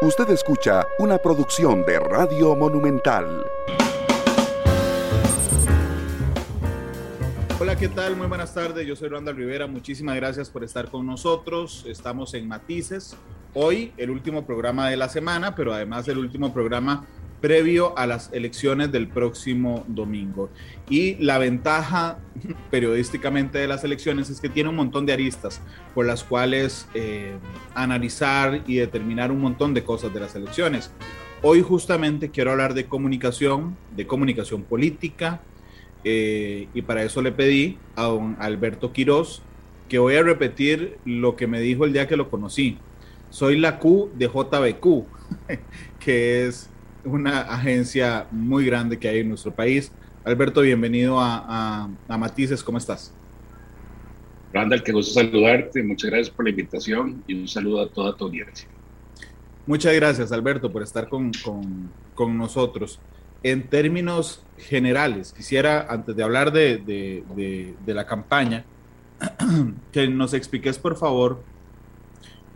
Usted escucha una producción de Radio Monumental. Hola, ¿qué tal? Muy buenas tardes. Yo soy Randall Rivera. Muchísimas gracias por estar con nosotros. Estamos en Matices. Hoy el último programa de la semana, pero además el último programa previo a las elecciones del próximo domingo. Y la ventaja periodísticamente de las elecciones es que tiene un montón de aristas por las cuales eh, analizar y determinar un montón de cosas de las elecciones. Hoy justamente quiero hablar de comunicación, de comunicación política, eh, y para eso le pedí a don Alberto Quiroz que voy a repetir lo que me dijo el día que lo conocí. Soy la Q de JBQ, que es una agencia muy grande que hay en nuestro país. Alberto, bienvenido a, Matices, ¿cómo estás? Randall, qué gusto saludarte, muchas gracias por la invitación y un saludo a toda tu audiencia. Muchas gracias, Alberto, por estar con, nosotros. En términos generales, quisiera, antes de hablar de, la campaña, que nos expliques, por favor,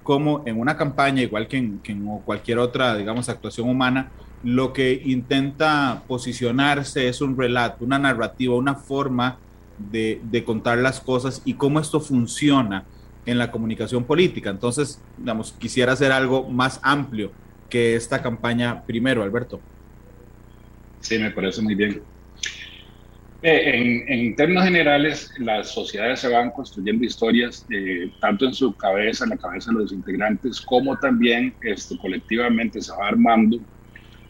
cómo en una campaña, igual que en, que en cualquier otra, digamos, actuación humana, lo que intenta posicionarse es un relato, una narrativa, una forma de, contar las cosas y cómo esto funciona en la comunicación política. Entonces, digamos, quisiera hacer algo más amplio que esta campaña primero, Alberto. Sí, me parece muy bien. Eh, en, términos generales, las sociedades se van construyendo historias, eh, tanto en su cabeza, en la cabeza de los integrantes, como también esto, colectivamente se va armando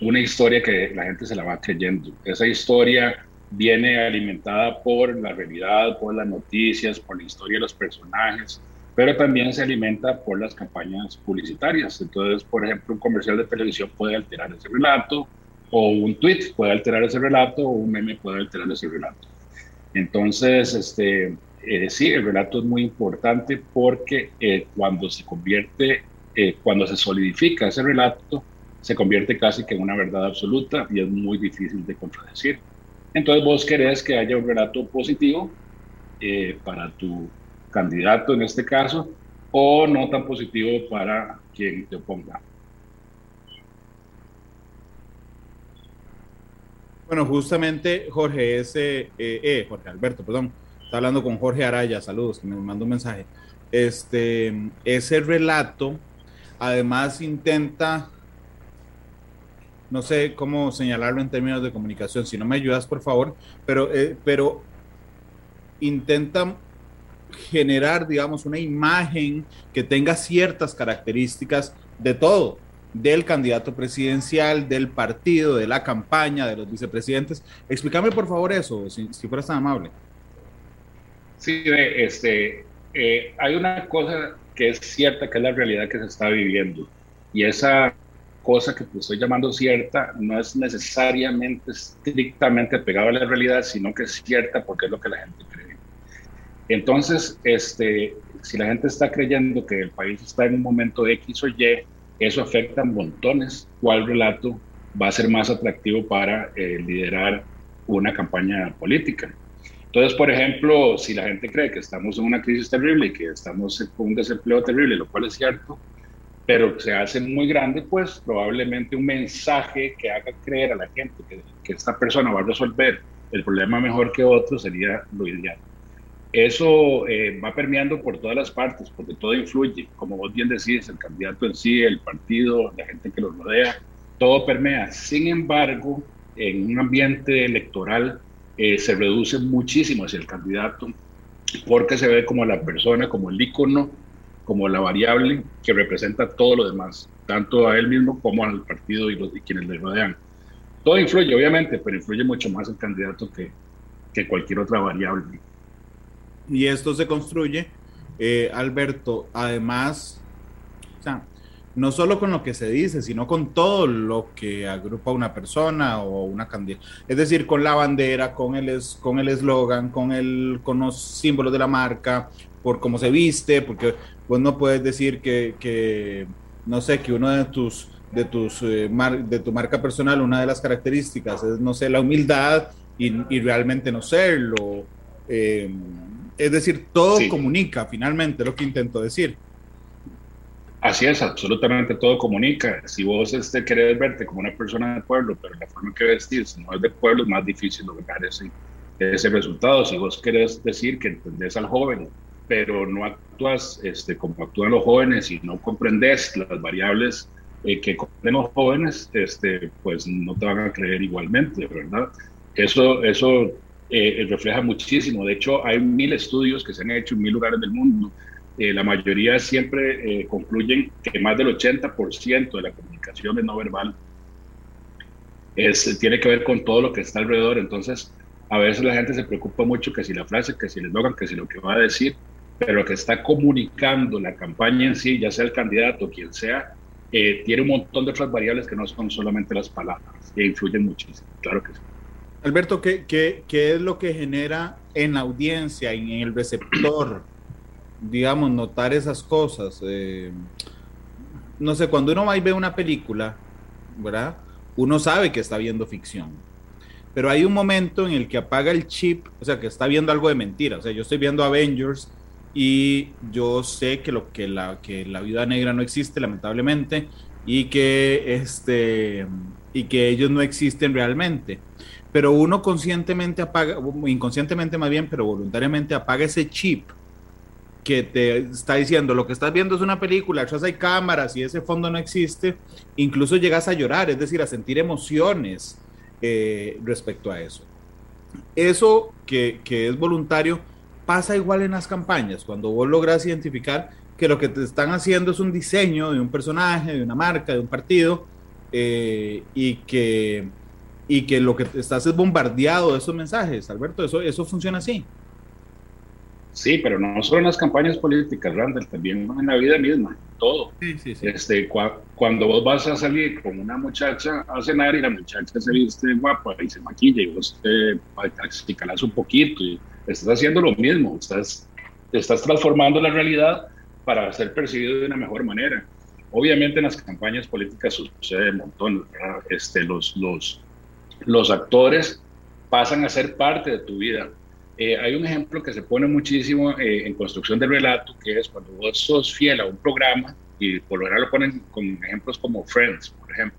una historia que la gente se la va creyendo. Esa historia viene alimentada por la realidad, por las noticias, por la historia de los personajes, pero también se alimenta por las campañas publicitarias. Entonces, por ejemplo, un comercial de televisión puede alterar ese relato, o un tweet puede alterar ese relato, o un meme puede alterar ese relato. Entonces, este, eh, sí, el relato es muy importante porque eh, cuando se convierte, eh, cuando se solidifica ese relato, se convierte casi que en una verdad absoluta y es muy difícil de contradecir. Entonces vos querés que haya un relato positivo eh, para tu candidato en este caso o no tan positivo para quien te oponga. Bueno, justamente Jorge, ese, eh, eh, Jorge Alberto, perdón, está hablando con Jorge Araya, saludos, que me mandó un mensaje. Este, ese relato además intenta no sé cómo señalarlo en términos de comunicación, si no me ayudas, por favor, pero, eh, pero intentan generar, digamos, una imagen que tenga ciertas características de todo, del candidato presidencial, del partido, de la campaña, de los vicepresidentes. Explícame, por favor, eso, si, fueras tan amable. Sí, este, eh, hay una cosa que es cierta, que es la realidad que se está viviendo. Y esa cosa que te estoy llamando cierta no es necesariamente estrictamente pegada a la realidad, sino que es cierta porque es lo que la gente cree. Entonces, este, si la gente está creyendo que el país está en un momento X o Y, eso afecta a montones cuál relato va a ser más atractivo para eh, liderar una campaña política. Entonces, por ejemplo, si la gente cree que estamos en una crisis terrible y que estamos con un desempleo terrible, lo cual es cierto, pero se hace muy grande, pues probablemente un mensaje que haga creer a la gente que, esta persona va a resolver el problema mejor que otro sería lo ideal. Eso eh, va permeando por todas las partes, porque todo influye, como vos bien decís, el candidato en sí, el partido, la gente que lo rodea, todo permea. Sin embargo, en un ambiente electoral eh, se reduce muchísimo hacia el candidato, porque se ve como la persona, como el ícono como la variable que representa todo lo demás, tanto a él mismo como al partido y, los, quienes le rodean. Todo influye, obviamente, pero influye mucho más el candidato que, que cualquier otra variable. Y esto se construye, eh, Alberto, además, o sea, no solo con lo que se dice, sino con todo lo que agrupa una persona o una candidata. Es decir, con la bandera, con el con el eslogan, con el con los símbolos de la marca, por cómo se viste, porque pues no puedes decir que, no sé, que uno de tus, de tus, eh, de tu marca personal, una de las características es, no sé, la humildad y, realmente no serlo. Eh, es decir, todo comunica finalmente, lo que intento decir. Así es, absolutamente todo comunica. Si vos este, querés verte como una persona del pueblo, pero la forma que vestís no es de pueblo, es más difícil lograr ese, ese resultado. Si vos querés decir que entendés al joven, pero no actúas este, como actúan los jóvenes y no comprendes las variables eh, que comprenden los jóvenes, este, pues no te van a creer igualmente, ¿verdad? Eso, eso eh, refleja muchísimo. De hecho, hay mil estudios que se han hecho en mil lugares del mundo eh, la mayoría siempre eh, concluyen que más del 80% de la comunicación es no verbal. Es, tiene que ver con todo lo que está alrededor. Entonces, a veces la gente se preocupa mucho que si la frase, que si el eslogan, que si lo que va a decir, pero que está comunicando la campaña en sí, ya sea el candidato o quien sea, eh, tiene un montón de otras variables que no son solamente las palabras, que influyen muchísimo. Claro que sí. Alberto, ¿qué, qué, qué es lo que genera en la audiencia, en el receptor? digamos, notar esas cosas. Eh, no sé, cuando uno va y ve una película, ¿verdad? Uno sabe que está viendo ficción. Pero hay un momento en el que apaga el chip, o sea, que está viendo algo de mentira. O sea, yo estoy viendo Avengers y yo sé que, lo, que, la, que la vida negra no existe, lamentablemente, y que, este, y que ellos no existen realmente. Pero uno conscientemente apaga, inconscientemente más bien, pero voluntariamente apaga ese chip que te está diciendo lo que estás viendo es una película, atrás hay cámaras y ese fondo no existe, incluso llegas a llorar, es decir, a sentir emociones eh, respecto a eso. Eso que, que, es voluntario pasa igual en las campañas, cuando vos logras identificar que lo que te están haciendo es un diseño de un personaje, de una marca, de un partido, eh, y, que, y que lo que estás es bombardeado de esos mensajes, Alberto, eso, eso funciona así. Sí, pero no solo en las campañas políticas, Randall, también en la vida misma, todo. Sí, sí, sí. Este, cuando vos vas a salir con una muchacha a cenar y la muchacha se viste guapa y se maquilla y vos te, te calas un poquito y estás haciendo lo mismo, estás, estás transformando la realidad para ser percibido de una mejor manera. Obviamente en las campañas políticas sucede un montón, este, los, los, los actores pasan a ser parte de tu vida eh, hay un ejemplo que se pone muchísimo eh, en construcción del relato, que es cuando vos sos fiel a un programa, y por lo general lo ponen con ejemplos como Friends, por ejemplo.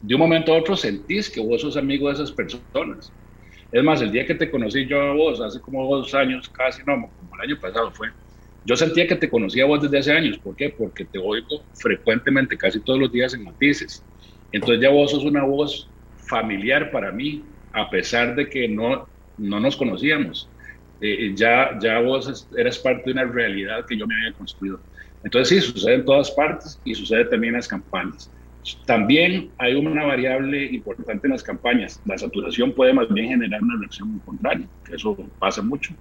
De un momento a otro sentís que vos sos amigo de esas personas. Es más, el día que te conocí yo a vos, hace como dos años, casi no, como el año pasado fue, yo sentía que te conocía a vos desde hace años. ¿Por qué? Porque te oigo frecuentemente, casi todos los días en matices. Entonces ya vos sos una voz familiar para mí, a pesar de que no no nos conocíamos. Eh, ya, ya vos eras parte de una realidad que yo me había construido. Entonces sí, sucede en todas partes y sucede también en las campañas. También hay una variable importante en las campañas. La saturación puede más bien generar una reacción contraria, que eso pasa mucho.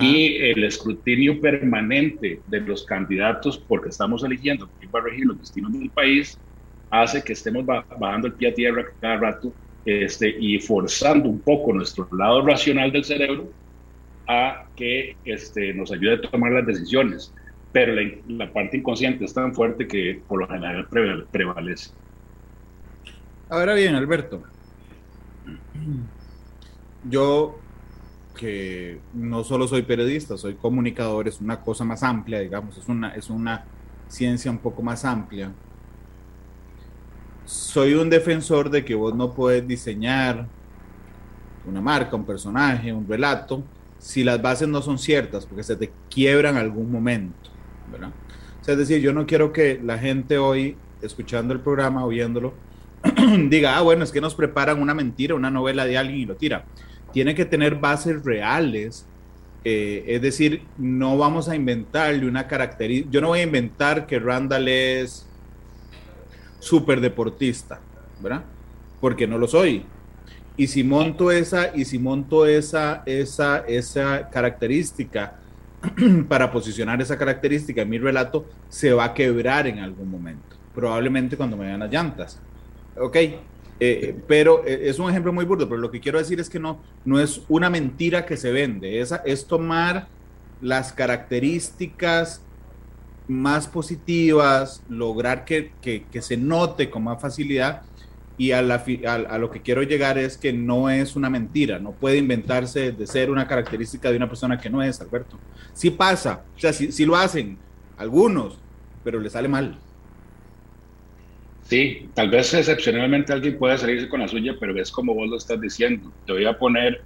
Y el escrutinio permanente de los candidatos, porque estamos eligiendo quién va a regir los destinos del país, hace que estemos bajando el pie a tierra cada rato este, y forzando un poco nuestro lado racional del cerebro a que este, nos ayude a tomar las decisiones. Pero la, parte inconsciente es tan fuerte que por lo general prevalece. Ahora bien, Alberto, yo que no solo soy periodista, soy comunicador, es una cosa más amplia, digamos, es una, es una ciencia un poco más amplia soy un defensor de que vos no puedes diseñar una marca, un personaje, un relato, si las bases no son ciertas, porque se te quiebran algún momento, ¿verdad? es decir, yo no quiero que la gente hoy, escuchando el programa, oyéndolo, diga, ah, bueno, es que nos preparan una mentira, una novela de alguien y lo tira. Tiene que tener bases reales, eh, es decir, no vamos a inventarle una característica, yo no voy a inventar que Randall es super deportista, ¿verdad? Porque no lo soy. Y si monto esa, y si monto esa, esa, esa característica para posicionar esa característica en mi relato, se va a quebrar en algún momento. Probablemente cuando me vean las llantas. Ok. Eh, pero eh, es un ejemplo muy burdo, pero lo que quiero decir es que no, no es una mentira que se vende, es tomar las características más positivas, lograr que, se note con más facilidad y a, la, a, lo que quiero llegar es que no es una mentira, no puede inventarse de ser una característica de una persona que no es, Alberto. Sí pasa, o sea, sí, lo hacen algunos, pero le sale mal. Sí, tal vez excepcionalmente alguien puede salirse con la suya, pero es como vos lo estás diciendo. Te voy a poner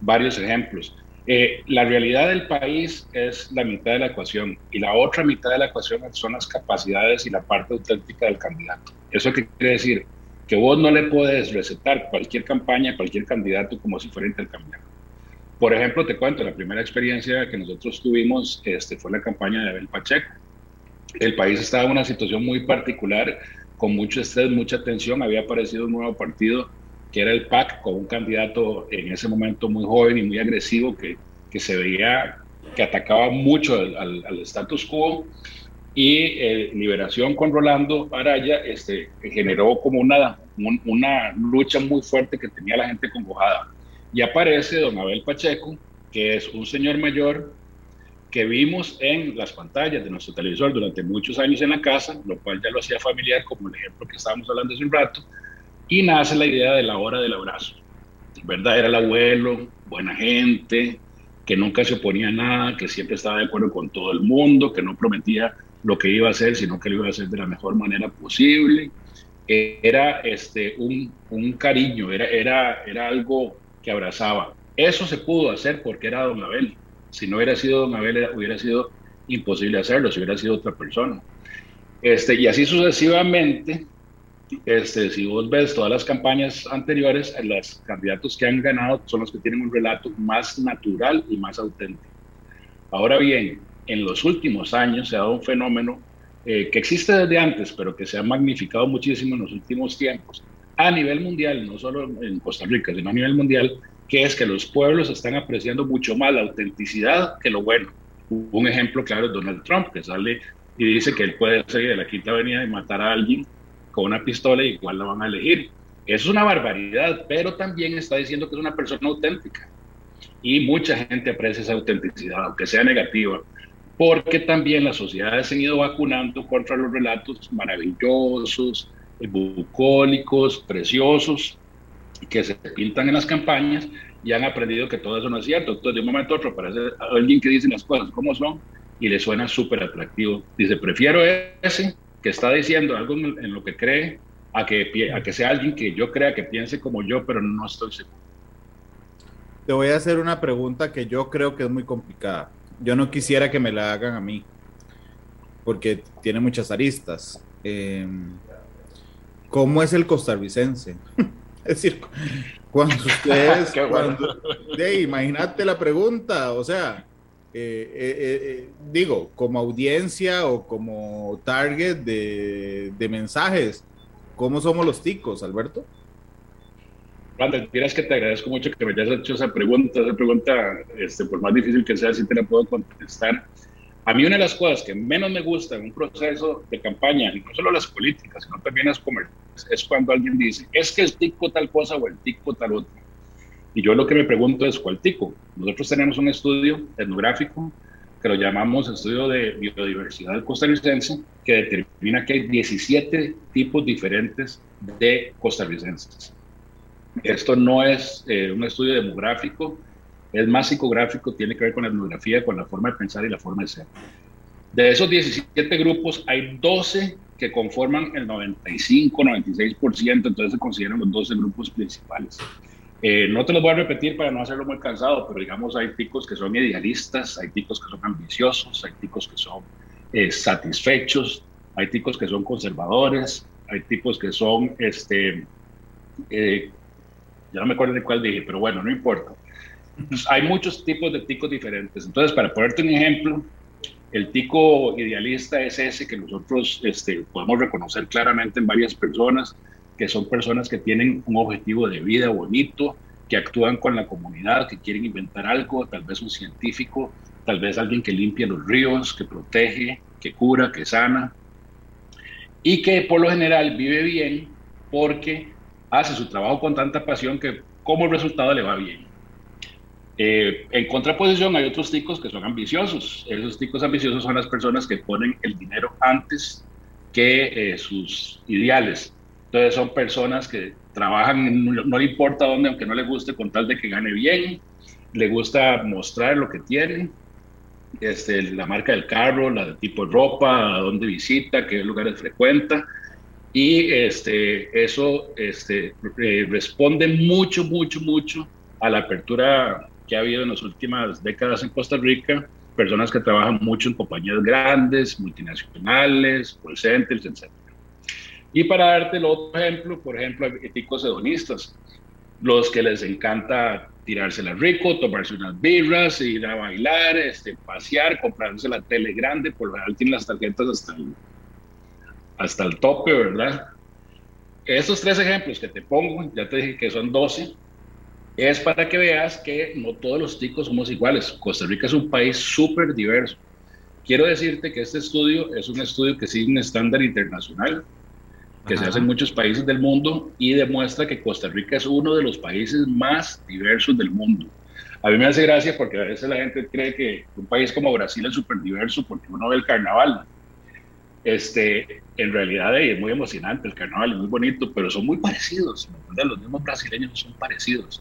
varios ejemplos. Eh, la realidad del país es la mitad de la ecuación y la otra mitad de la ecuación son las capacidades y la parte auténtica del candidato. ¿Eso qué quiere decir? Que vos no le puedes recetar cualquier campaña, cualquier candidato como si fuera intercambiable. Por ejemplo, te cuento, la primera experiencia que nosotros tuvimos este, fue la campaña de Abel Pacheco. El país estaba en una situación muy particular, con mucho estrés, mucha tensión. Había aparecido un nuevo partido que era el PAC, con un candidato en ese momento muy joven y muy agresivo que, que se veía que atacaba mucho al, al, status quo y eh, Liberación con Rolando Araya este, generó como una, una lucha muy fuerte que tenía la gente congojada. Y aparece don Abel Pacheco, que es un señor mayor que vimos en las pantallas de nuestro televisor durante muchos años en la casa, lo cual ya lo hacía familiar, como el ejemplo que estábamos hablando hace un rato, y nace la idea de la hora del abrazo. ¿Verdad? Era el abuelo, buena gente, que nunca se oponía a nada, que siempre estaba de acuerdo con todo el mundo, que no prometía lo que iba a hacer, sino que lo iba a hacer de la mejor manera posible. Era este, un, un cariño, era, era, era algo que abrazaba. Eso se pudo hacer porque era don Abel. Si no hubiera sido don Abel, hubiera sido imposible hacerlo, si hubiera sido otra persona. Este, y así sucesivamente, este, si vos ves todas las campañas anteriores, los candidatos que han ganado son los que tienen un relato más natural y más auténtico. Ahora bien, en los últimos años se ha dado un fenómeno eh, que existe desde antes, pero que se ha magnificado muchísimo en los últimos tiempos, a nivel mundial, no solo en Costa Rica, sino a nivel mundial, que es que los pueblos están apreciando mucho más la autenticidad que lo bueno. Un ejemplo claro es Donald Trump, que sale y dice que él puede salir de la Quinta Avenida y matar a alguien con una pistola y igual la van a elegir. Eso es una barbaridad, pero también está diciendo que es una persona auténtica. Y mucha gente aprecia esa autenticidad, aunque sea negativa, porque también las sociedades se han ido vacunando contra los relatos maravillosos, bucólicos, preciosos, que se pintan en las campañas y han aprendido que todo eso no es cierto. Entonces, de un momento a otro aparece alguien que dice las cosas como son y le suena súper atractivo. Dice, prefiero ese que está diciendo algo en, lo que cree a que, a que sea alguien que yo crea que piense como yo, pero no estoy seguro. Te voy a hacer una pregunta que yo creo que es muy complicada. Yo no quisiera que me la hagan a mí, porque tiene muchas aristas. Em, ¿Cómo es el costarricense? es decir, cuando ustedes, cuando, imagínate la pregunta, o sea, eh, eh, eh, digo, como audiencia o como target de, mensajes, ¿cómo somos los ticos, Alberto? Randall, es que te agradezco mucho que me hayas hecho esa pregunta. Esa pregunta, este, por más difícil que sea, sí te la puedo contestar. A mí una de las cosas que menos me gusta en un proceso de campaña, y no solo las políticas, sino también las comerciales, es cuando alguien dice, es que el tico tal cosa o el tico tal otra. Y yo lo que me pregunto es, ¿cuál tico? Nosotros tenemos un estudio etnográfico que lo llamamos Estudio de Biodiversidad costarricense, que determina que hay 17 tipos diferentes de costarricenses. Esto no es eh, un estudio demográfico, es más psicográfico, tiene que ver con la etnografía, con la forma de pensar y la forma de ser. De esos 17 grupos, hay 12 que conforman el 95, 96%, entonces se consideran los 12 grupos principales. Eh, no te lo voy a repetir para no hacerlo muy cansado, pero digamos hay ticos que son idealistas, hay ticos que son ambiciosos, hay ticos que son eh, satisfechos, hay ticos que son conservadores, hay tipos que son, este, eh, ya no me acuerdo de cuál dije, pero bueno, no importa. Pues, hay muchos tipos de ticos diferentes. Entonces, para ponerte un ejemplo, el tico idealista es ese que nosotros este, podemos reconocer claramente en varias personas que son personas que tienen un objetivo de vida bonito, que actúan con la comunidad, que quieren inventar algo, tal vez un científico, tal vez alguien que limpia los ríos, que protege, que cura, que sana, y que por lo general vive bien porque hace su trabajo con tanta pasión que como resultado le va bien. Eh, en contraposición hay otros ticos que son ambiciosos. Esos ticos ambiciosos son las personas que ponen el dinero antes que eh, sus ideales. Entonces son personas que trabajan, no, le importa dónde, aunque no le guste, con tal de que gane bien, le gusta mostrar lo que tiene este, la marca del carro, la tipo de ropa, a dónde visita, qué lugares frecuenta. Y este, eso este, eh, responde mucho, mucho, mucho a la apertura que ha habido en las últimas décadas en Costa Rica, personas que trabajan mucho en compañías grandes, multinacionales, call centers, etc. Y para darte el otro ejemplo, por ejemplo, éticos hedonistas, los que les encanta tirársela rico, tomarse unas birras, ir a bailar, este, pasear, comprarse la tele grande, por lo general tienen las tarjetas hasta el, hasta el tope, ¿verdad? Esos tres ejemplos que te pongo, ya te dije que son 12, es para que veas que no todos los ticos somos iguales. Costa Rica es un país súper diverso. Quiero decirte que este estudio es un estudio que sigue un estándar internacional, que se hace en muchos países del mundo y demuestra que Costa Rica es uno de los países más diversos del mundo. A mí me hace gracia porque a veces la gente cree que un país como Brasil es súper diverso porque uno ve el carnaval. Este, en realidad es muy emocionante el carnaval, es muy bonito, pero son muy parecidos. Los mismos brasileños son parecidos.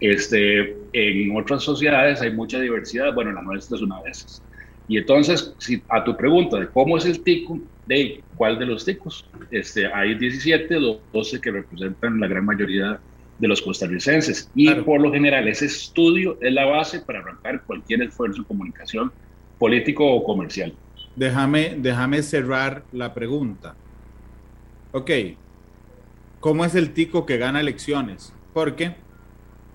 Este, en otras sociedades hay mucha diversidad, bueno, la nuestra es una de esas. Y entonces, si, a tu pregunta de cómo es el tico, de cuál de los ticos, este, hay 17, 12 que representan la gran mayoría de los costarricenses. Y por lo general, ese estudio es la base para arrancar cualquier esfuerzo de comunicación político o comercial. Déjame, déjame cerrar la pregunta. Ok, ¿cómo es el tico que gana elecciones? Porque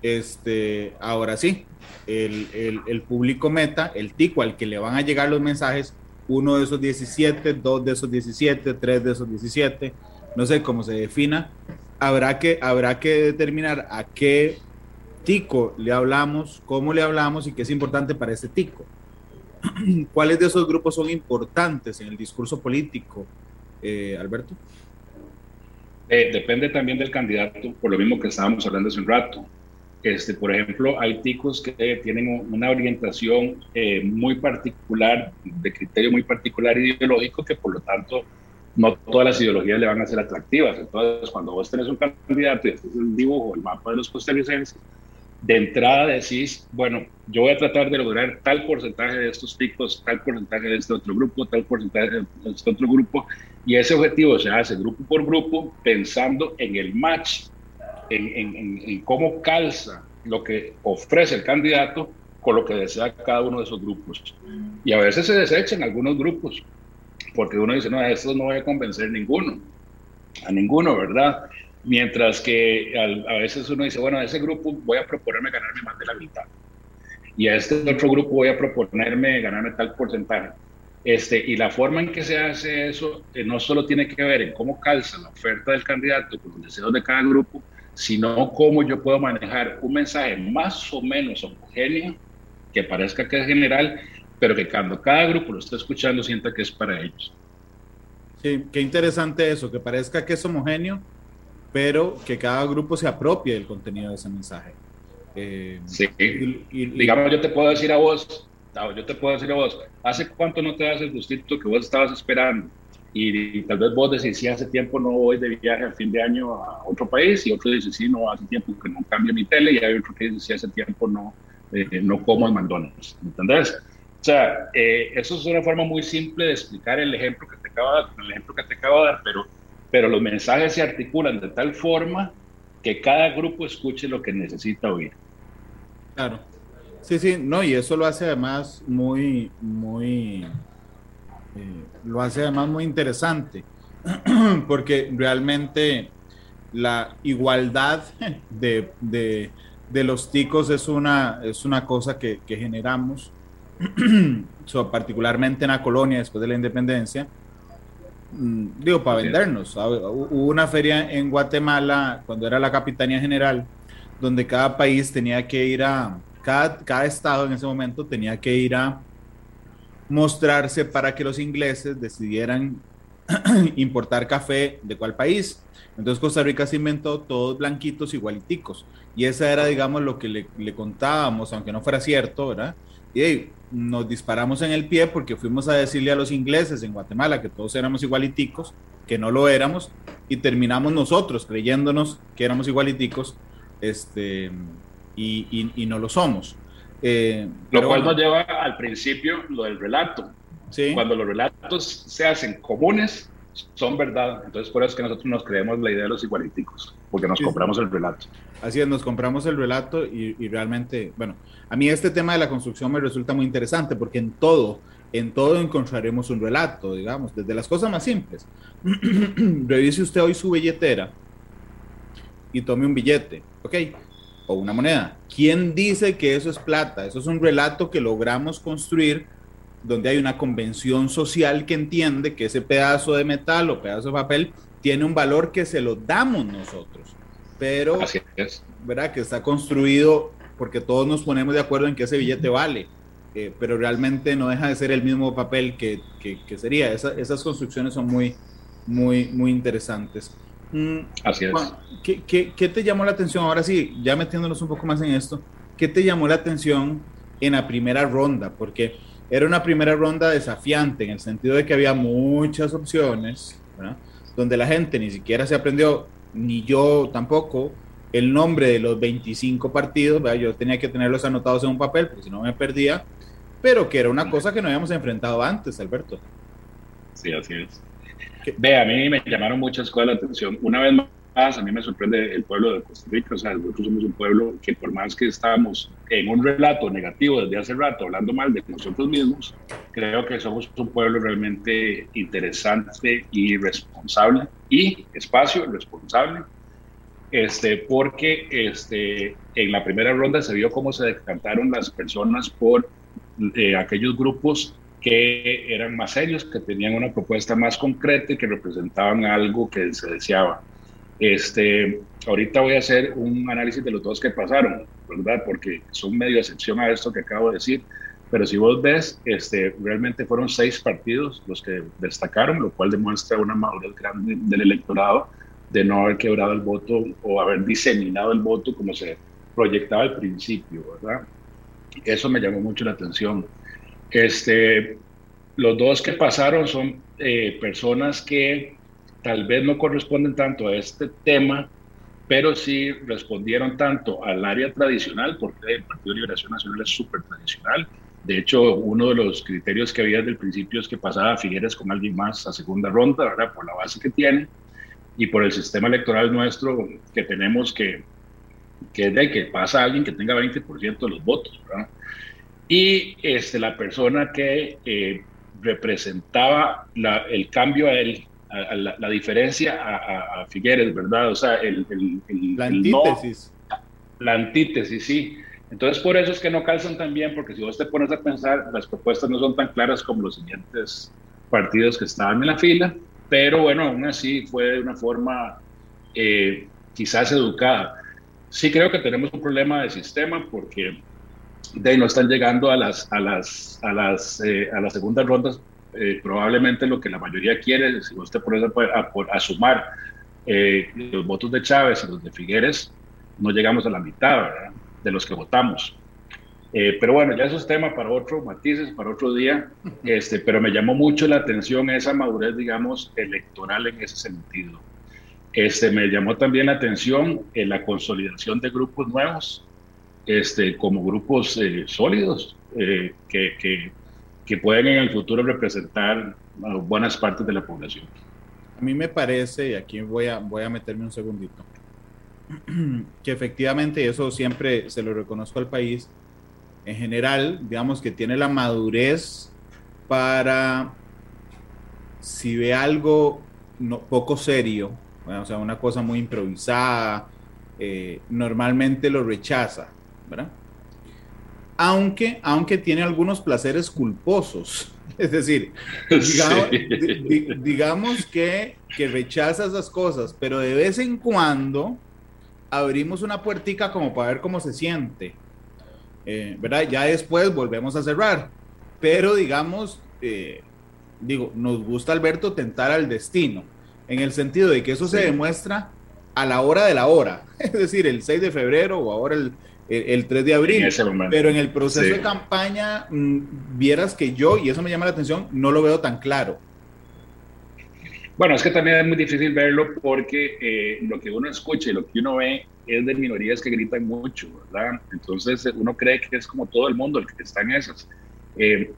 este, ahora sí, el, público meta, el tico al que le van a llegar los mensajes, uno de esos 17, dos de esos 17, tres de esos 17, no sé cómo se defina, habrá que, habrá que determinar a qué tico le hablamos, cómo le hablamos y qué es importante para ese tico. ¿Cuáles de esos grupos son importantes en el discurso político, eh, Alberto? Eh, depende también del candidato, por lo mismo que estábamos hablando hace un rato. Este, por ejemplo, hay ticos que tienen una orientación eh, muy particular, de criterio muy particular ideológico, que por lo tanto no todas las ideologías le van a ser atractivas. Entonces, cuando vos tenés un candidato y este es el dibujo, el mapa de los costarricenses, de entrada decís, bueno, yo voy a tratar de lograr tal porcentaje de estos ticos, tal porcentaje de este otro grupo, tal porcentaje de este otro grupo, y ese objetivo se hace grupo por grupo pensando en el match en, cómo calza lo que ofrece el candidato con lo que desea cada uno de esos grupos. Y a veces se desechan algunos grupos, porque uno dice, no, a estos no voy a convencer ninguno, a ninguno, ¿verdad? Mientras que a, veces uno dice, bueno, a ese grupo voy a proponerme ganarme más de la mitad. Y a este otro grupo voy a proponerme ganarme tal porcentaje. Este, y la forma en que se hace eso eh, no solo tiene que ver en cómo calza la oferta del candidato con los deseos de cada grupo, sino cómo yo puedo manejar un mensaje más o menos homogéneo, que parezca que es general, pero que cuando cada grupo lo está escuchando sienta que es para ellos. Sí, qué interesante eso, que parezca que es homogéneo, pero que cada grupo se apropie del contenido de ese mensaje. Eh, sí, y, digamos, yo te puedo decir a vos, yo te puedo decir a vos, ¿hace cuánto no te das el gustito que vos estabas esperando? y, tal vez vos decís, sí, hace tiempo no voy de viaje al fin de año a otro país, y otro dice, sí, no, hace tiempo que no cambio mi tele, y hay otro que dice, sí, hace tiempo no, eh, no como en McDonald's, ¿entendés? O sea, eh, eso es una forma muy simple de explicar el ejemplo que te acabo de dar, el ejemplo que te acabo de dar, pero, pero los mensajes se articulan de tal forma que cada grupo escuche lo que necesita oír. Claro. Sí, sí, no, y eso lo hace además muy, muy, eh, lo hace además muy interesante, porque realmente la igualdad de, de, los ticos es una, es una cosa que, generamos, particularmente en la colonia después de la independencia, digo, para vendernos. Hubo una feria en Guatemala, cuando era la Capitanía General, donde cada país tenía que ir a, cada, cada estado en ese momento tenía que ir a mostrarse para que los ingleses decidieran importar café de cuál país. Entonces Costa Rica se inventó todos blanquitos igualiticos. Y esa era, digamos, lo que le, contábamos, aunque no fuera cierto, ¿verdad? Y nos disparamos en el pie porque fuimos a decirle a los ingleses en Guatemala que todos éramos igualiticos, que no lo éramos, y terminamos nosotros creyéndonos que éramos igualiticos, este, y, y no lo somos. Eh, lo cual nos lleva al principio lo del relato. ¿Sí? Cuando los relatos se hacen comunes, son verdad. Entonces, por eso es que nosotros nos creemos la idea de los igualiticos, porque nos compramos el relato. Así es, nos compramos el relato y, y, realmente, bueno, a mí este tema de la construcción me resulta muy interesante porque en todo, en todo encontraremos un relato, digamos, desde las cosas más simples. Revise usted hoy su billetera y tome un billete, ¿ok? O una moneda. ¿Quién dice que eso es plata? Eso es un relato que logramos construir donde hay una convención social que entiende que ese pedazo de metal o pedazo de papel tiene un valor que se lo damos nosotros. Pero, Así es. ¿verdad? Que está construido porque todos nos ponemos de acuerdo en que ese billete vale. Eh, pero realmente no deja de ser el mismo papel que, que, que sería. Esa, esas construcciones son muy, muy, muy interesantes. Mm, Así es. ¿qué, qué, qué te llamó la atención? Ahora sí, ya metiéndonos un poco más en esto, ¿qué te llamó la atención en la primera ronda? Porque era una primera ronda desafiante en el sentido de que había muchas opciones, ¿verdad? donde la gente ni siquiera se aprendió, ni yo tampoco, el nombre de los 25 partidos, ¿verdad? yo tenía que tenerlos anotados en un papel, porque si no me perdía, pero que era una cosa que no habíamos enfrentado antes, Alberto. Sí, así es. Ve, a mí me llamaron muchas cosas la atención. Una vez a mí me sorprende el pueblo de Costa Rica. O sea, nosotros somos un pueblo que por más que estamos en un relato negativo desde hace rato, hablando mal de nosotros mismos, creo que somos un pueblo realmente interesante y responsable. Y espacio responsable. Este, porque este, en la primera ronda se vio cómo se decantaron las personas por eh, aquellos grupos que eran más serios, que tenían una propuesta más concreta y que representaban algo que se deseaba. Este, ahorita voy a hacer un análisis de los dos que pasaron, ¿verdad? Porque son medio excepción a esto que acabo de decir. Pero si vos ves, este, realmente fueron seis partidos los que destacaron, lo cual demuestra una madurez grande del electorado de no haber quebrado el voto o haber diseminado el voto como se proyectaba al principio, ¿verdad? Eso me llamó mucho la atención. Este, los dos que pasaron son eh, personas que tal vez no corresponden tanto a este tema, pero sí respondieron tanto al área tradicional, porque el Partido de Liberación Nacional es súper tradicional. De hecho, uno de los criterios que había desde el principio es que pasaba Figueres con alguien más a segunda ronda, ¿verdad? Por la base que tiene y por el sistema electoral nuestro que tenemos que, que de que pasa alguien que tenga 20% de los votos, ¿verdad? Y este, la persona que eh, representaba el cambio a él la, diferencia a, Figueres, ¿verdad? O sea, el, la antítesis. la antítesis, sí. Entonces, por eso es que no calzan tan bien, porque si vos te pones a pensar, las propuestas no son tan claras como los siguientes partidos que estaban en la fila, pero bueno, aún así fue de una forma eh, quizás educada. Sí creo que tenemos un problema de sistema porque de no están llegando a las, a las, a las, eh, a las segundas rondas eh, probablemente lo que la mayoría quiere, si usted por eso a, a, sumar eh, los votos de Chávez y los de Figueres, no llegamos a la mitad de los que votamos. Eh, pero bueno, ya eso es tema para otro, matices, para otro día, este, pero me llamó mucho la atención esa madurez, digamos, electoral en ese sentido. Este, me llamó también la atención en la consolidación de grupos nuevos, este, como grupos sólidos, que, que pueden en el futuro representar buenas partes de la población. A mí me parece, y aquí voy a, voy a meterme un segundito, que efectivamente eso siempre se lo reconozco al país, en general, digamos que tiene la madurez para, si ve algo no, poco serio, o sea, una cosa muy improvisada, eh, normalmente lo rechaza, ¿verdad? Aunque, aunque tiene algunos placeres culposos. Es decir, digamos, que, que, rechaza esas cosas, pero de vez en cuando abrimos una puertica como para ver cómo se siente. Eh, ¿Verdad? Ya después volvemos a cerrar. Pero digamos, eh, digo, nos gusta Alberto tentar al destino, en el sentido de que eso se demuestra a la hora de la hora, es decir, el 6 de febrero o ahora el, el, 3 de abril. pero en el proceso de campaña, mm, vieras que yo, y eso me llama la atención, no lo veo tan claro. Bueno, es que también es muy difícil verlo porque eh, lo que uno escucha y lo que uno ve es de minorías que gritan mucho, ¿verdad? Entonces uno cree que es como todo el mundo el que está en esas. Eh,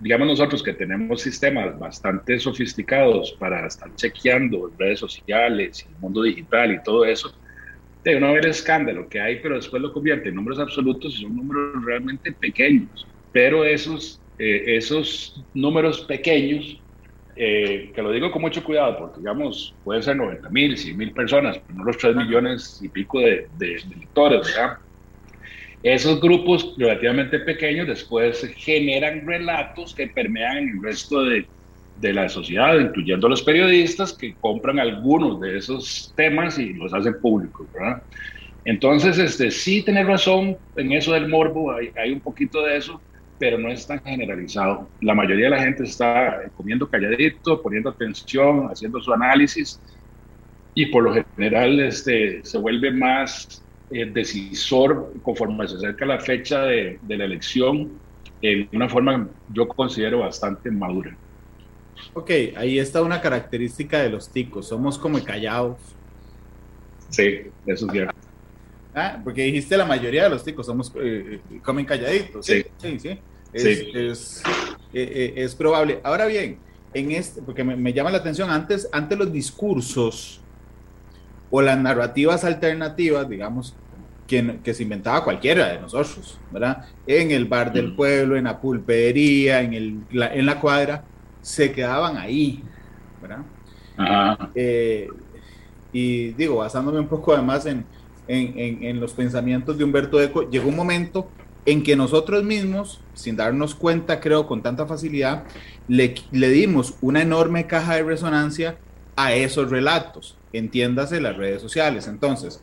digamos nosotros que tenemos sistemas bastante sofisticados para estar chequeando redes sociales y el mundo digital y todo eso, de uno ver el escándalo que hay, pero después lo convierte en números absolutos y son números realmente pequeños. Pero esos, eh, esos números pequeños, eh, que lo digo con mucho cuidado, porque digamos, pueden ser 90 mil, 100 mil personas, pero no los 3 millones y pico de, de, de lectores, ¿verdad? Esos grupos relativamente pequeños después generan relatos que permean el resto de, de la sociedad, incluyendo los periodistas que compran algunos de esos temas y los hacen públicos, ¿verdad? Entonces, este, sí tener razón en eso del morbo, hay, hay, un poquito de eso, pero no es tan generalizado. La mayoría de la gente está comiendo calladito, poniendo atención, haciendo su análisis, y por lo general este, se vuelve más eh, decisor conforme se acerca la fecha de, de la elección, en una forma yo considero bastante madura. Ok, ahí está una característica de los ticos, somos como callados. Sí, eso es cierto. Ah, porque dijiste la mayoría de los ticos somos eh, comen calladitos. Sí, sí, sí. Es, sí. Es, eh, es, probable. Ahora bien, en este, porque me, me, llama la atención, antes, antes los discursos o las narrativas alternativas, digamos, que, que, se inventaba cualquiera de nosotros, ¿verdad? En el bar del pueblo, en la pulpería, en, el, la, en la cuadra, se quedaban ahí, ¿verdad? Ajá. Eh, y digo, basándome un poco además en, en, en, en, los pensamientos de Humberto Eco, llegó un momento en que nosotros mismos, sin darnos cuenta, creo, con tanta facilidad, le, le dimos una enorme caja de resonancia a esos relatos, entiéndase las redes sociales. Entonces,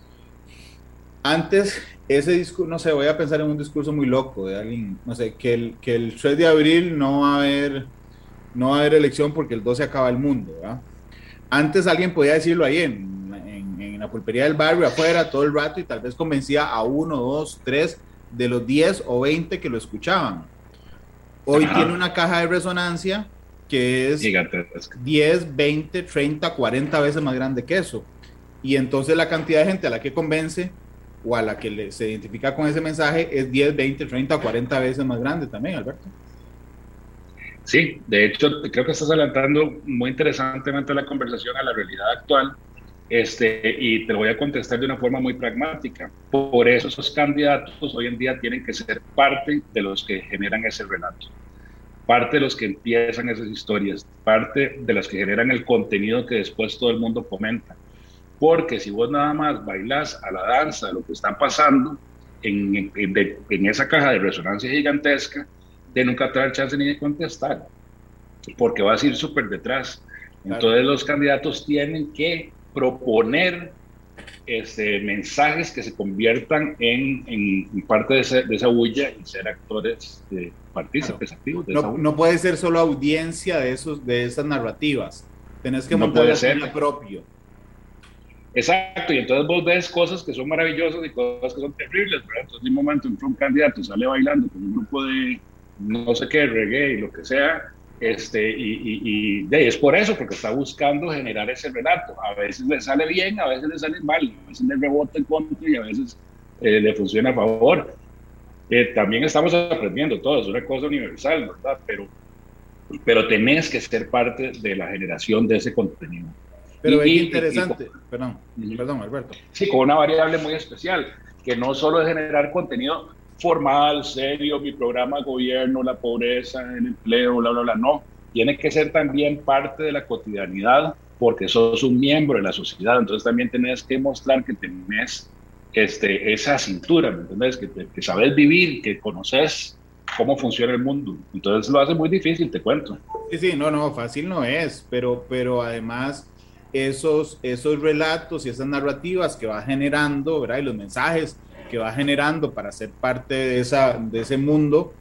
antes ese discurso, no sé, voy a pensar en un discurso muy loco de alguien, no sé, que el, que el 3 de abril no va a haber no va a haber elección porque el 12 acaba el mundo. ¿verdad? Antes alguien podía decirlo ahí en, en, en, la pulpería del barrio, afuera, todo el rato, y tal vez convencía a uno, dos, tres de los 10 o 20 que lo escuchaban. Hoy Ajá. tiene una caja de resonancia que es Gigantesca. 10, 20, 30, 40 veces más grande que eso. Y entonces la cantidad de gente a la que convence o a la que le, se identifica con ese mensaje es 10, 20, 30, 40 veces más grande también, Alberto. Sí, de hecho, creo que estás adelantando muy interesantemente la conversación a la realidad actual. Este, y te lo voy a contestar de una forma muy pragmática. Por eso esos candidatos hoy en día tienen que ser parte de los que generan ese relato, parte de los que empiezan esas historias, parte de las que generan el contenido que después todo el mundo comenta. Porque si vos nada más bailás a la danza de lo que está pasando en, en, esa caja de resonancia gigantesca, de nunca tener chance ni de contestar, porque vas a ir súper detrás. Entonces los candidatos tienen que proponer este, mensajes que se conviertan en, en parte de, ese, de, esa bulla y ser actores de partícipes claro. activos. De no, no, puede ser solo audiencia de, esos, de esas narrativas, tenés que no montar el propio. Exacto, y entonces vos ves cosas que son maravillosas y cosas que son terribles, ¿verdad? Entonces, en un momento entra un candidato, sale bailando con un grupo de no sé qué, reggae y lo que sea, este, y, y, y de, es por eso, porque está buscando generar ese relato. A veces le sale bien, a veces le sale mal, a veces le rebota en contra y a veces eh, le funciona a favor. Eh, también estamos aprendiendo todo, es una cosa universal, ¿verdad? Pero, pero tenés que ser parte de la generación de ese contenido. Pero y, es interesante, y, perdón, perdón, Alberto. Sí, con una variable muy especial, que no solo es generar contenido formal, serio, mi programa gobierno, la pobreza, el empleo, bla, bla, bla. No, tiene que ser también parte de la cotidianidad porque sos un miembro de la sociedad. Entonces también tenés que mostrar que tenés este, esa cintura, ¿me entendés? Que, que sabes vivir, que conoces cómo funciona el mundo. Entonces lo hace muy difícil, te cuento. Sí, sí, no, no, fácil no es, pero, pero además esos, esos relatos y esas narrativas que va generando, ¿verdad? Y los mensajes que va generando para ser parte de, esa, de ese mundo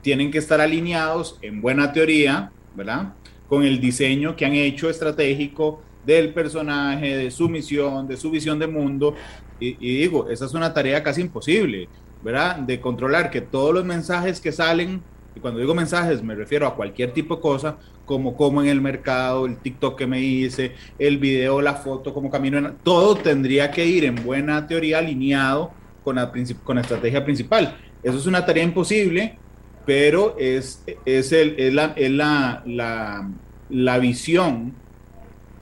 tienen que estar alineados en buena teoría, ¿verdad? Con el diseño que han hecho estratégico del personaje, de su misión, de su visión de mundo. Y, y, digo, esa es una tarea casi imposible, ¿verdad? De controlar que todos los mensajes que salen y cuando digo mensajes me refiero a cualquier tipo de cosa, como como en el mercado, el TikTok que me hice, el video, la foto, como camino, en, todo tendría que ir en buena teoría alineado con la, con la estrategia principal. Eso es una tarea imposible, pero es, es, el, es, la, es la, la, la, visión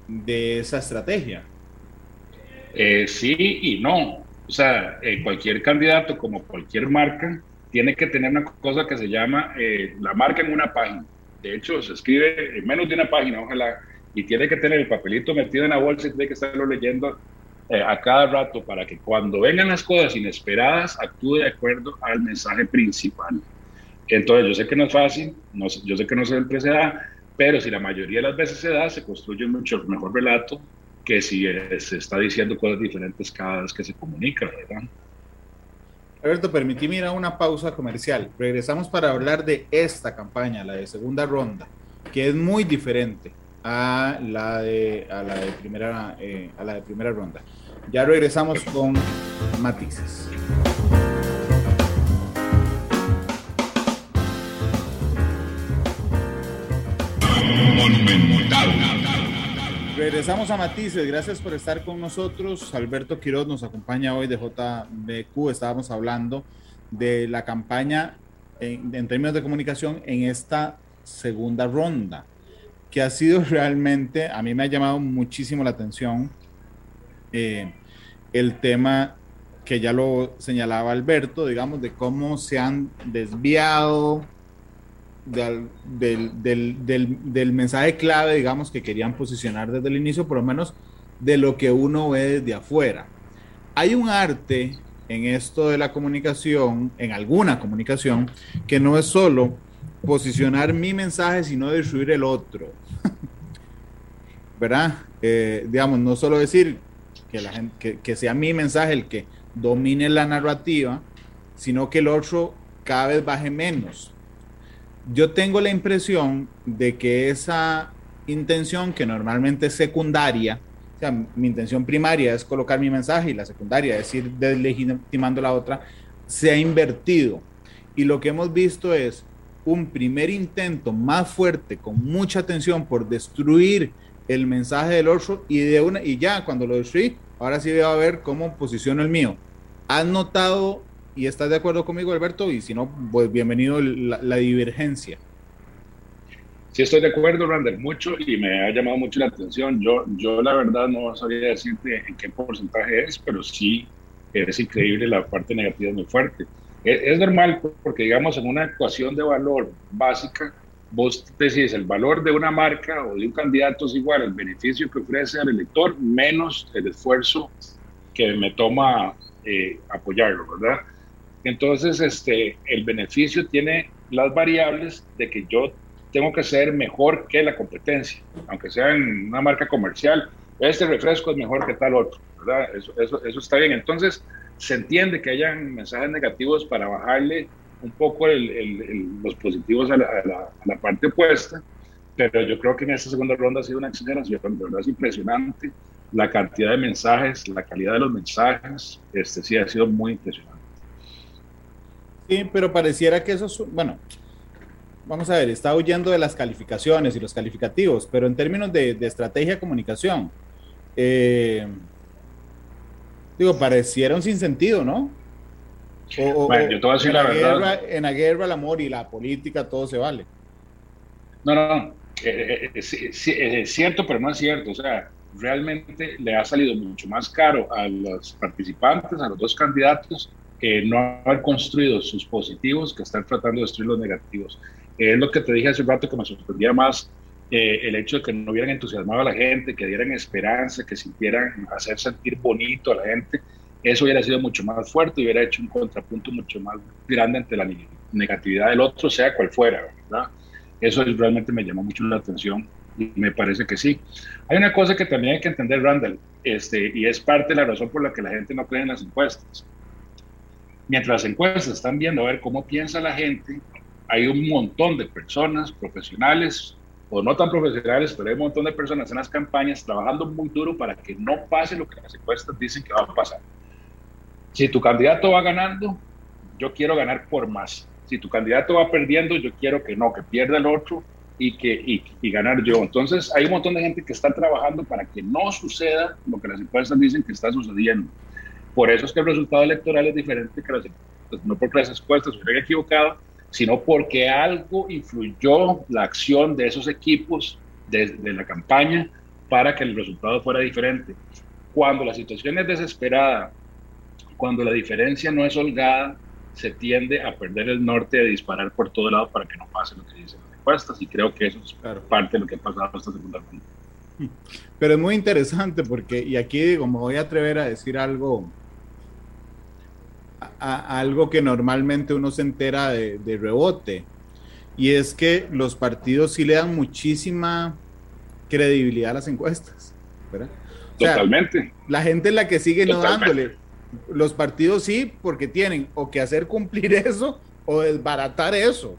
de esa estrategia. Eh, sí y no. O sea, eh, cualquier candidato, como cualquier marca, tiene que tener una cosa que se llama eh, la marca en una página. De hecho, se escribe en menos de una página, ojalá, y tiene que tener el papelito metido en la bolsa y tiene que estarlo leyendo eh, a cada rato para que cuando vengan las cosas inesperadas actúe de acuerdo al mensaje principal. Entonces, yo sé que no es fácil, yo sé que no siempre se da, pero si la mayoría de las veces se da, se construye un mucho mejor relato que si eh, se está diciendo cosas diferentes cada vez que se comunica, ¿verdad? Alberto, permití ir a una pausa comercial. Regresamos para hablar de esta campaña, la de segunda ronda, que es muy diferente a la de, a la de, primera, eh, a la de primera ronda. Ya regresamos con matices. Regresamos a Matices, gracias por estar con nosotros. Alberto Quiroz nos acompaña hoy de JBQ. Estábamos hablando de la campaña en, en, términos de comunicación en esta segunda ronda, que ha sido realmente, a mí me ha llamado muchísimo la atención eh, el tema que ya lo señalaba Alberto, digamos, de cómo se han desviado del, del, del, del, mensaje clave, digamos, que querían posicionar desde el inicio, por lo menos de lo que uno ve desde afuera. Hay un arte en esto de la comunicación, en alguna comunicación, que no es solo posicionar mi mensaje, sino destruir el otro. ¿Verdad? Eh, digamos, no solo decir que, que sea mi mensaje el que domine la narrativa, sino que el otro cada vez baje menos yo tengo la impresión de que esa intención que normalmente es secundaria, o sea, mi intención primaria es colocar mi mensaje y la secundaria es ir deslegitimando la otra, se ha invertido. Y lo que hemos visto es un primer intento más fuerte, con mucha atención por destruir el mensaje del otro y de una y ya cuando lo destruí, ahora sí voy a ver cómo posiciono el mío. ¿Has notado y estás de acuerdo conmigo, Alberto, y si no, pues bienvenido la, divergencia. Sí, estoy de acuerdo, Randall, mucho y me ha llamado mucho la atención. Yo, yo la verdad no sabría decirte en qué porcentaje es, pero sí es increíble, la parte negativa es muy fuerte. Es, es normal porque, digamos, en una ecuación de valor básica, vos decís el valor de una marca o de un candidato es igual al beneficio que ofrece al elector menos el esfuerzo que me toma eh, apoyarlo, ¿verdad? Entonces, este, el beneficio tiene las variables de que yo tengo que ser mejor que la competencia, aunque sea en una marca comercial. Este refresco es mejor que tal otro, ¿verdad? Eso, eso, eso está bien. Entonces, se entiende que hayan mensajes negativos para bajarle un poco el, los positivos a la, parte opuesta, pero yo creo que en esta segunda ronda ha sido una exageración, de verdad es impresionante la cantidad de mensajes, la calidad de los mensajes, este sí ha sido muy impresionante. Sí, pero pareciera que eso, es, bueno, vamos a ver, está huyendo de las calificaciones y los calificativos, pero en términos de, estrategia comunicación, eh, digo, pareciera un sinsentido, ¿no? O, bueno, yo te voy a decir la, la verdad. Guerra, en la guerra, el amor y la política, todo se vale. No, no, no. Eh, eh, es, es, es, cierto, pero no es cierto. O sea, realmente le ha salido mucho más caro a los participantes, a los dos candidatos, eh, no haber construido sus positivos que estar tratando de destruir los negativos. Eh, es lo que te dije hace un rato que me sorprendía más eh, el hecho de que no hubieran entusiasmado a la gente, que dieran esperanza, que sintieran hacer sentir bonito a la gente. Eso hubiera sido mucho más fuerte y hubiera hecho un contrapunto mucho más grande ante la negatividad del otro, sea cual fuera, ¿verdad? Eso realmente me llamó mucho la atención y me parece que sí. Hay una cosa que también hay que entender, Randall, este, y es parte de la razón por la que la gente no cree en las encuestas mientras las encuestas están viendo a ver cómo piensa la gente, hay un montón de personas profesionales o no tan profesionales, pero hay un montón de personas en las campañas trabajando muy duro para que no pase lo que las encuestas dicen que va a pasar. Si tu candidato va ganando, yo quiero ganar por más. Si tu candidato va perdiendo, yo quiero que no, que pierda el otro y, que, y, ganar yo. Entonces, hay un montón de gente que está trabajando para que no suceda lo que las encuestas dicen que está sucediendo. Por eso es que el resultado electoral es diferente que las encuestas, no porque las encuestas se hayan equivocado, sino porque algo influyó la acción de esos equipos de, de la campaña para que el resultado fuera diferente. Cuando la situación es desesperada, cuando la diferencia no es holgada, se tiende a perder el norte, a disparar por todo lado para que no pase lo que dicen y creo que eso es parte de lo que ha pasado esta segunda ronda. Pero es muy interesante porque, y aquí digo, me voy a atrever a decir algo, algo que normalmente uno se entera de, rebote, y es que los partidos sí le dan muchísima credibilidad a las encuestas, Totalmente. La gente es la que sigue no dándole. Los partidos sí, porque tienen o que hacer cumplir eso o desbaratar eso.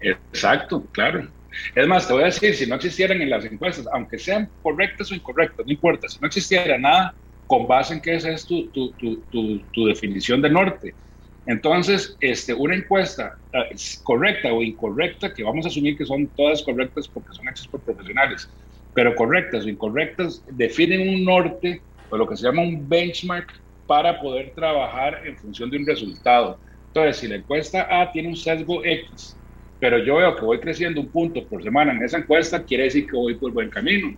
Exacto, claro. Es más, te voy a decir, si no existieran en las encuestas, aunque sean correctas o incorrectas, no importa, si no existiera nada, con base en que esa es tu, tu, tu, tu definición de norte. Entonces, este, una encuesta ah, correcta o incorrecta, que vamos a asumir que son todas correctas porque son hechas por profesionales, pero correctas o incorrectas, definen un norte o lo que se llama un benchmark para poder trabajar en función de un resultado. Entonces, si la encuesta A tiene un sesgo X pero yo veo que voy creciendo un punto por semana en esa encuesta, quiere decir que voy por buen camino,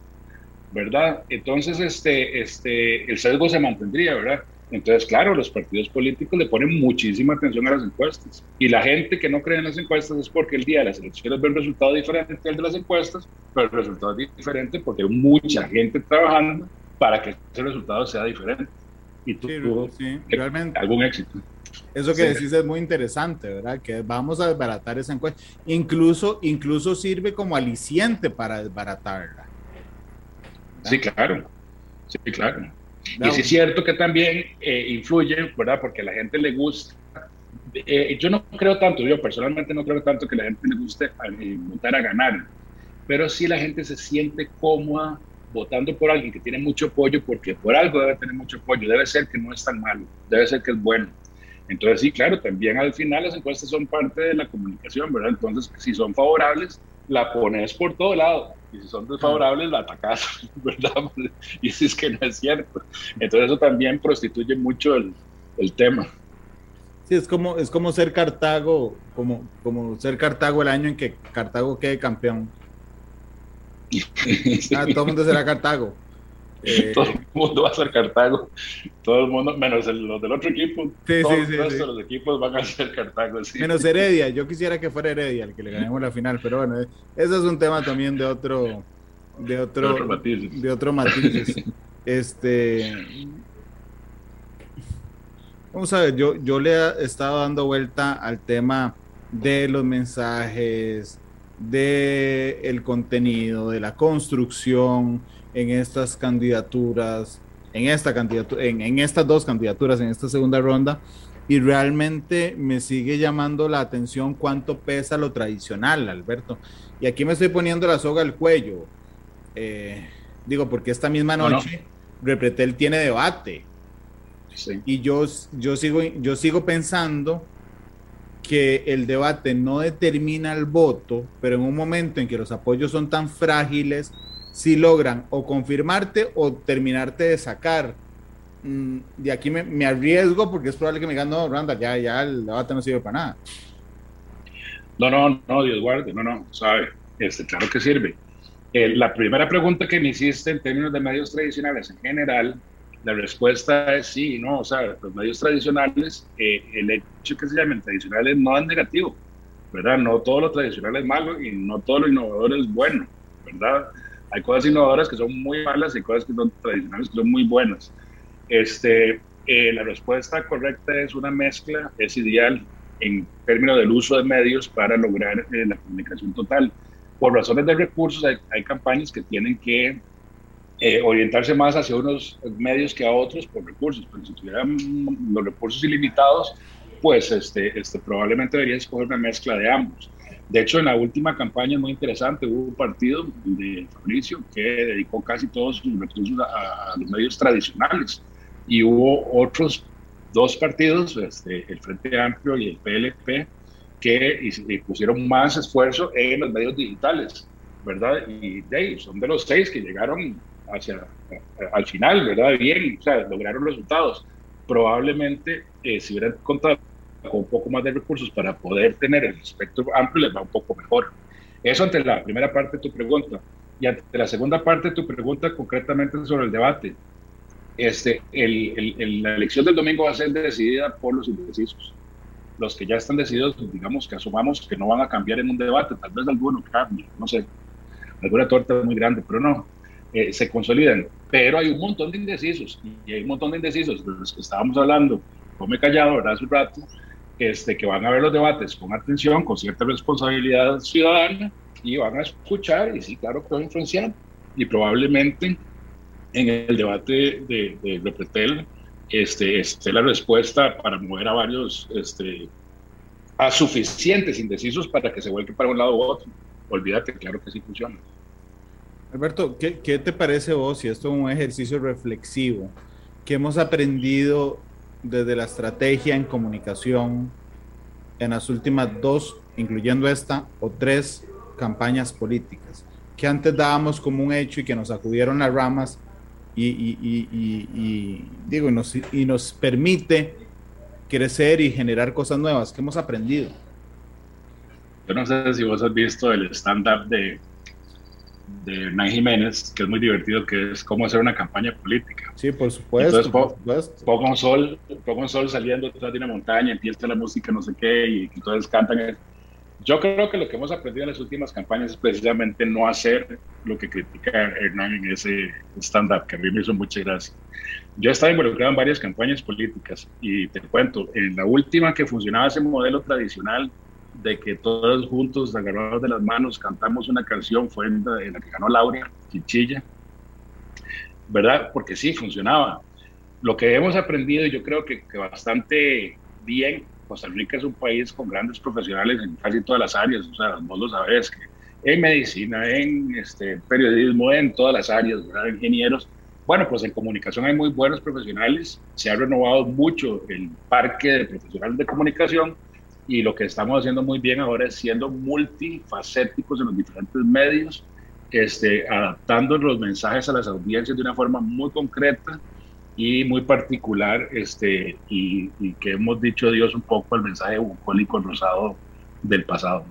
¿verdad? Entonces, este, este, el sesgo se mantendría, ¿verdad? Entonces, claro, los partidos políticos le ponen muchísima atención a las encuestas. Y la gente que no cree en las encuestas es porque el día de las elecciones ve un resultado diferente al de las encuestas, pero el resultado es diferente porque hay mucha gente trabajando para que ese resultado sea diferente. Y tú, sí, realmente. algún éxito. Eso que decís es muy interesante, ¿verdad? Que vamos a desbaratar esa encuesta. Incluso, incluso sirve como aliciente para desbaratarla. Sí, claro. Sí, claro. Y sí es cierto que también eh, influye, ¿verdad? Porque a la gente le gusta. Eh, yo no creo tanto, yo personalmente no creo tanto que la gente le guste votar a ganar, pero sí la gente se siente cómoda votando por alguien que tiene mucho apoyo, porque por algo debe tener mucho apoyo. Debe ser que no es tan malo, debe ser que es bueno. Entonces, sí, claro, también al final las encuestas son parte de la comunicación, ¿verdad? Entonces, si son favorables, la pones por todo lado. Y si son desfavorables, la atacas, ¿verdad? Y si es que no es cierto. Entonces, eso también prostituye mucho el, el tema. Sí, es como, es como ser Cartago, como, como ser Cartago el año en que Cartago quede campeón. Ah, todo el mundo será Cartago. Eh, todo el mundo va a ser Cartago, todo el mundo, menos los del otro equipo. Sí, todos sí, sí, los equipos van a ser Cartago. Menos Heredia, yo quisiera que fuera Heredia el que le ganemos la final, pero bueno, ese es un tema también de otro, de otro, de otro matices. De otro matices. este, vamos a ver, yo, yo le he estado dando vuelta al tema de los mensajes, de el contenido, de la construcción en estas candidaturas, en, esta candidatura, en, estas dos candidaturas, en esta segunda ronda, y realmente me sigue llamando la atención cuánto pesa lo tradicional, Alberto. Y aquí me estoy poniendo la soga al cuello. Eh, digo, porque esta misma noche Repretel tiene debate. Y yo, yo, sigo, yo sigo pensando que el debate no determina el voto, pero en un momento en que los apoyos son tan frágiles, si logran o confirmarte o terminarte de sacar. Mm, de aquí me, arriesgo porque es probable que me digan, no, Randa, ya, ya el debate no sirve para nada. No, no, no, Dios guarde, no, no, sabe, este, claro que sirve. Eh, la primera pregunta que me hiciste en términos de medios tradicionales en general, la respuesta es sí, no, o sea, los medios tradicionales, eh, el hecho que se llamen tradicionales no es negativo, ¿verdad? No todo lo tradicional es malo y no todo lo innovador es bueno, ¿verdad? Hay cosas innovadoras que son muy malas y cosas que son tradicionales que son muy buenas. Este, eh, la respuesta correcta es una mezcla, es ideal en términos del uso de medios para lograr eh, la comunicación total. Por razones de recursos hay, campañas que tienen que eh, orientarse más hacia unos medios que a otros por recursos, pero si tuvieran los recursos ilimitados, pues este, este, probablemente debería escoger una mezcla de ambos. De hecho, en la última campaña muy interesante hubo un partido de Fabricio que dedicó casi todos sus recursos a, los medios tradicionales y hubo otros dos partidos, este, el Frente Amplio y el PLP, que pusieron más esfuerzo en los medios digitales, ¿verdad? Y de son de los seis que llegaron hacia al final, ¿verdad? Bien, o sea, lograron resultados. Probablemente eh, si hubieran contado con un poco más de recursos para poder tener el espectro amplio, les va un poco mejor. Eso ante la primera parte de tu pregunta. Y ante la segunda parte de tu pregunta, concretamente sobre el debate. Este, el, el, la elección del domingo va a ser decidida por los indecisos. Los que ya están decididos, digamos que asumamos que no van a cambiar en un debate, tal vez alguno cambie, no sé, alguna torta muy grande, pero no, eh, se consolidan. Pero hay un montón de indecisos, y hay un montón de indecisos de los que estábamos hablando, come callado, ¿verdad? Hace un rato, este, que van a ver los debates con atención, con cierta responsabilidad ciudadana, y van a escuchar, y sí, claro que van a influenciar, y probablemente en el debate de, de Repretel este, esté la respuesta para mover a varios, este, a suficientes indecisos para que se vuelquen para un lado u otro. Olvídate, claro que sí funciona. Alberto, ¿qué, ¿qué, te parece vos si esto es un ejercicio reflexivo que hemos aprendido desde la estrategia en comunicación en las últimas dos, incluyendo esta, o tres campañas políticas, que antes dábamos como un hecho y que nos acudieron las ramas y, digo, nos, y nos permite crecer y generar cosas nuevas que hemos aprendido. Yo no sé si vos has visto el stand-up de, de Hernán Jiménez, que es muy divertido, que es cómo hacer una campaña política. Sí, por supuesto. Entonces, pongo un sol, pongo un sol saliendo detrás de una montaña, empieza la música, no sé qué, y, entonces cantan. Yo creo que lo que hemos aprendido en las últimas campañas es precisamente no hacer lo que critica Hernán en ese stand-up, que a mí me hizo mucha gracia. Yo he estado involucrado en varias campañas políticas y te cuento, en la última que funcionaba ese modelo tradicional de que todos juntos, agarrados de las manos, cantamos una canción, fue en la, que ganó Laura Chinchilla, ¿verdad? Porque sí, funcionaba. Lo que hemos aprendido, yo creo que, que bastante bien, Costa Rica es un país con grandes profesionales en casi todas las áreas, o sea, vos lo sabés, que en medicina, en este, periodismo, en todas las áreas, ¿verdad? Ingenieros. Bueno, pues en comunicación hay muy buenos profesionales, se ha renovado mucho el parque de profesionales de comunicación, y lo que estamos haciendo muy bien ahora es siendo multifacéticos en los diferentes medios, este, adaptando los mensajes a las audiencias de una forma muy concreta y muy particular, este, y, que hemos dicho Dios un poco el mensaje bucólico rosado del pasado.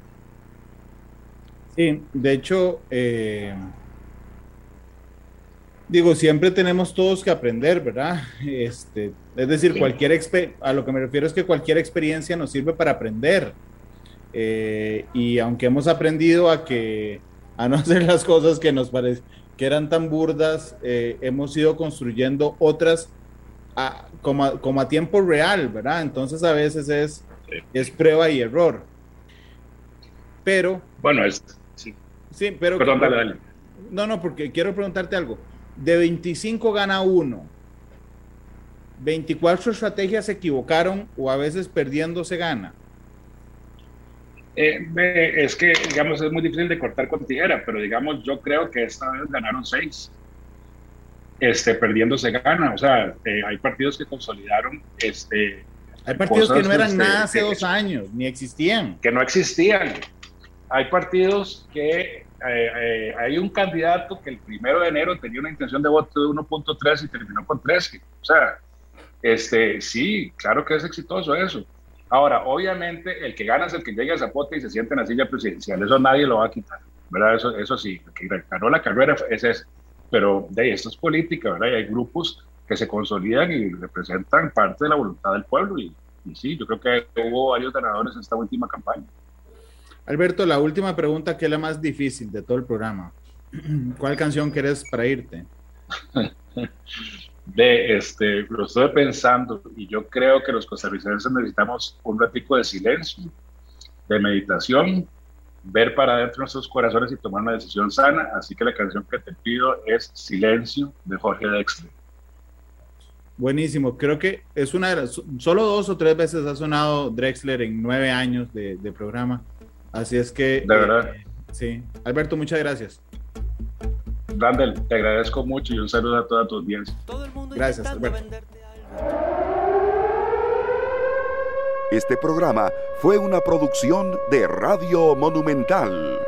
Sí, de hecho, eh, digo, siempre tenemos todos que aprender, ¿verdad? Este, es decir, cualquier a lo que me refiero es que cualquier experiencia nos sirve para aprender. Eh, y aunque hemos aprendido a que a no hacer las cosas que nos parece que eran tan burdas, eh, hemos ido construyendo otras a, como, a, como, a, tiempo real, ¿verdad? Entonces a veces es, es prueba y error. Pero... Bueno, es... Sí, sí pero... Perdón, dale, dale. No, no, porque quiero preguntarte algo de 25 gana uno. 24 estrategias se equivocaron o a veces perdiendo se gana. Eh, es que, digamos, es muy difícil de cortar con tijera, pero digamos, yo creo que esta vez ganaron seis. Este, perdiendo se gana. O sea, eh, hay partidos que consolidaron. Este, hay partidos que no eran este, nada hace dos años, ni existían. Que no existían. Hay partidos que eh, eh, hay un candidato que el primero de enero tenía una intención de voto de 1.3 y terminó con 13. O sea, este, sí, claro que es exitoso eso. Ahora, obviamente, el que gana es el que llega a Zapote y se siente en la silla presidencial. Eso nadie lo va a quitar, ¿verdad? Eso, eso sí, el que ganó la carrera es ese. Pero de esto es política, ¿verdad? Y hay grupos que se consolidan y representan parte de la voluntad del pueblo. Y, y sí, yo creo que hubo varios ganadores en esta última campaña. Alberto, la última pregunta que es la más difícil de todo el programa. ¿Cuál canción querés para irte? De este, lo estoy pensando y yo creo que los costarricenses necesitamos un ratico de silencio, de meditación, ver para adentro nuestros corazones y tomar una decisión sana. Así que la canción que te pido es Silencio de Jorge Dexter. Buenísimo, creo que es una de las, solo dos o tres veces ha sonado Drexler en nueve años de, de programa Así es que... De verdad. Eh, sí. Alberto, muchas gracias. Randall, te agradezco mucho y un saludo a toda tu audiencia. Gracias, Alberto. Este programa fue una producción de Radio Monumental.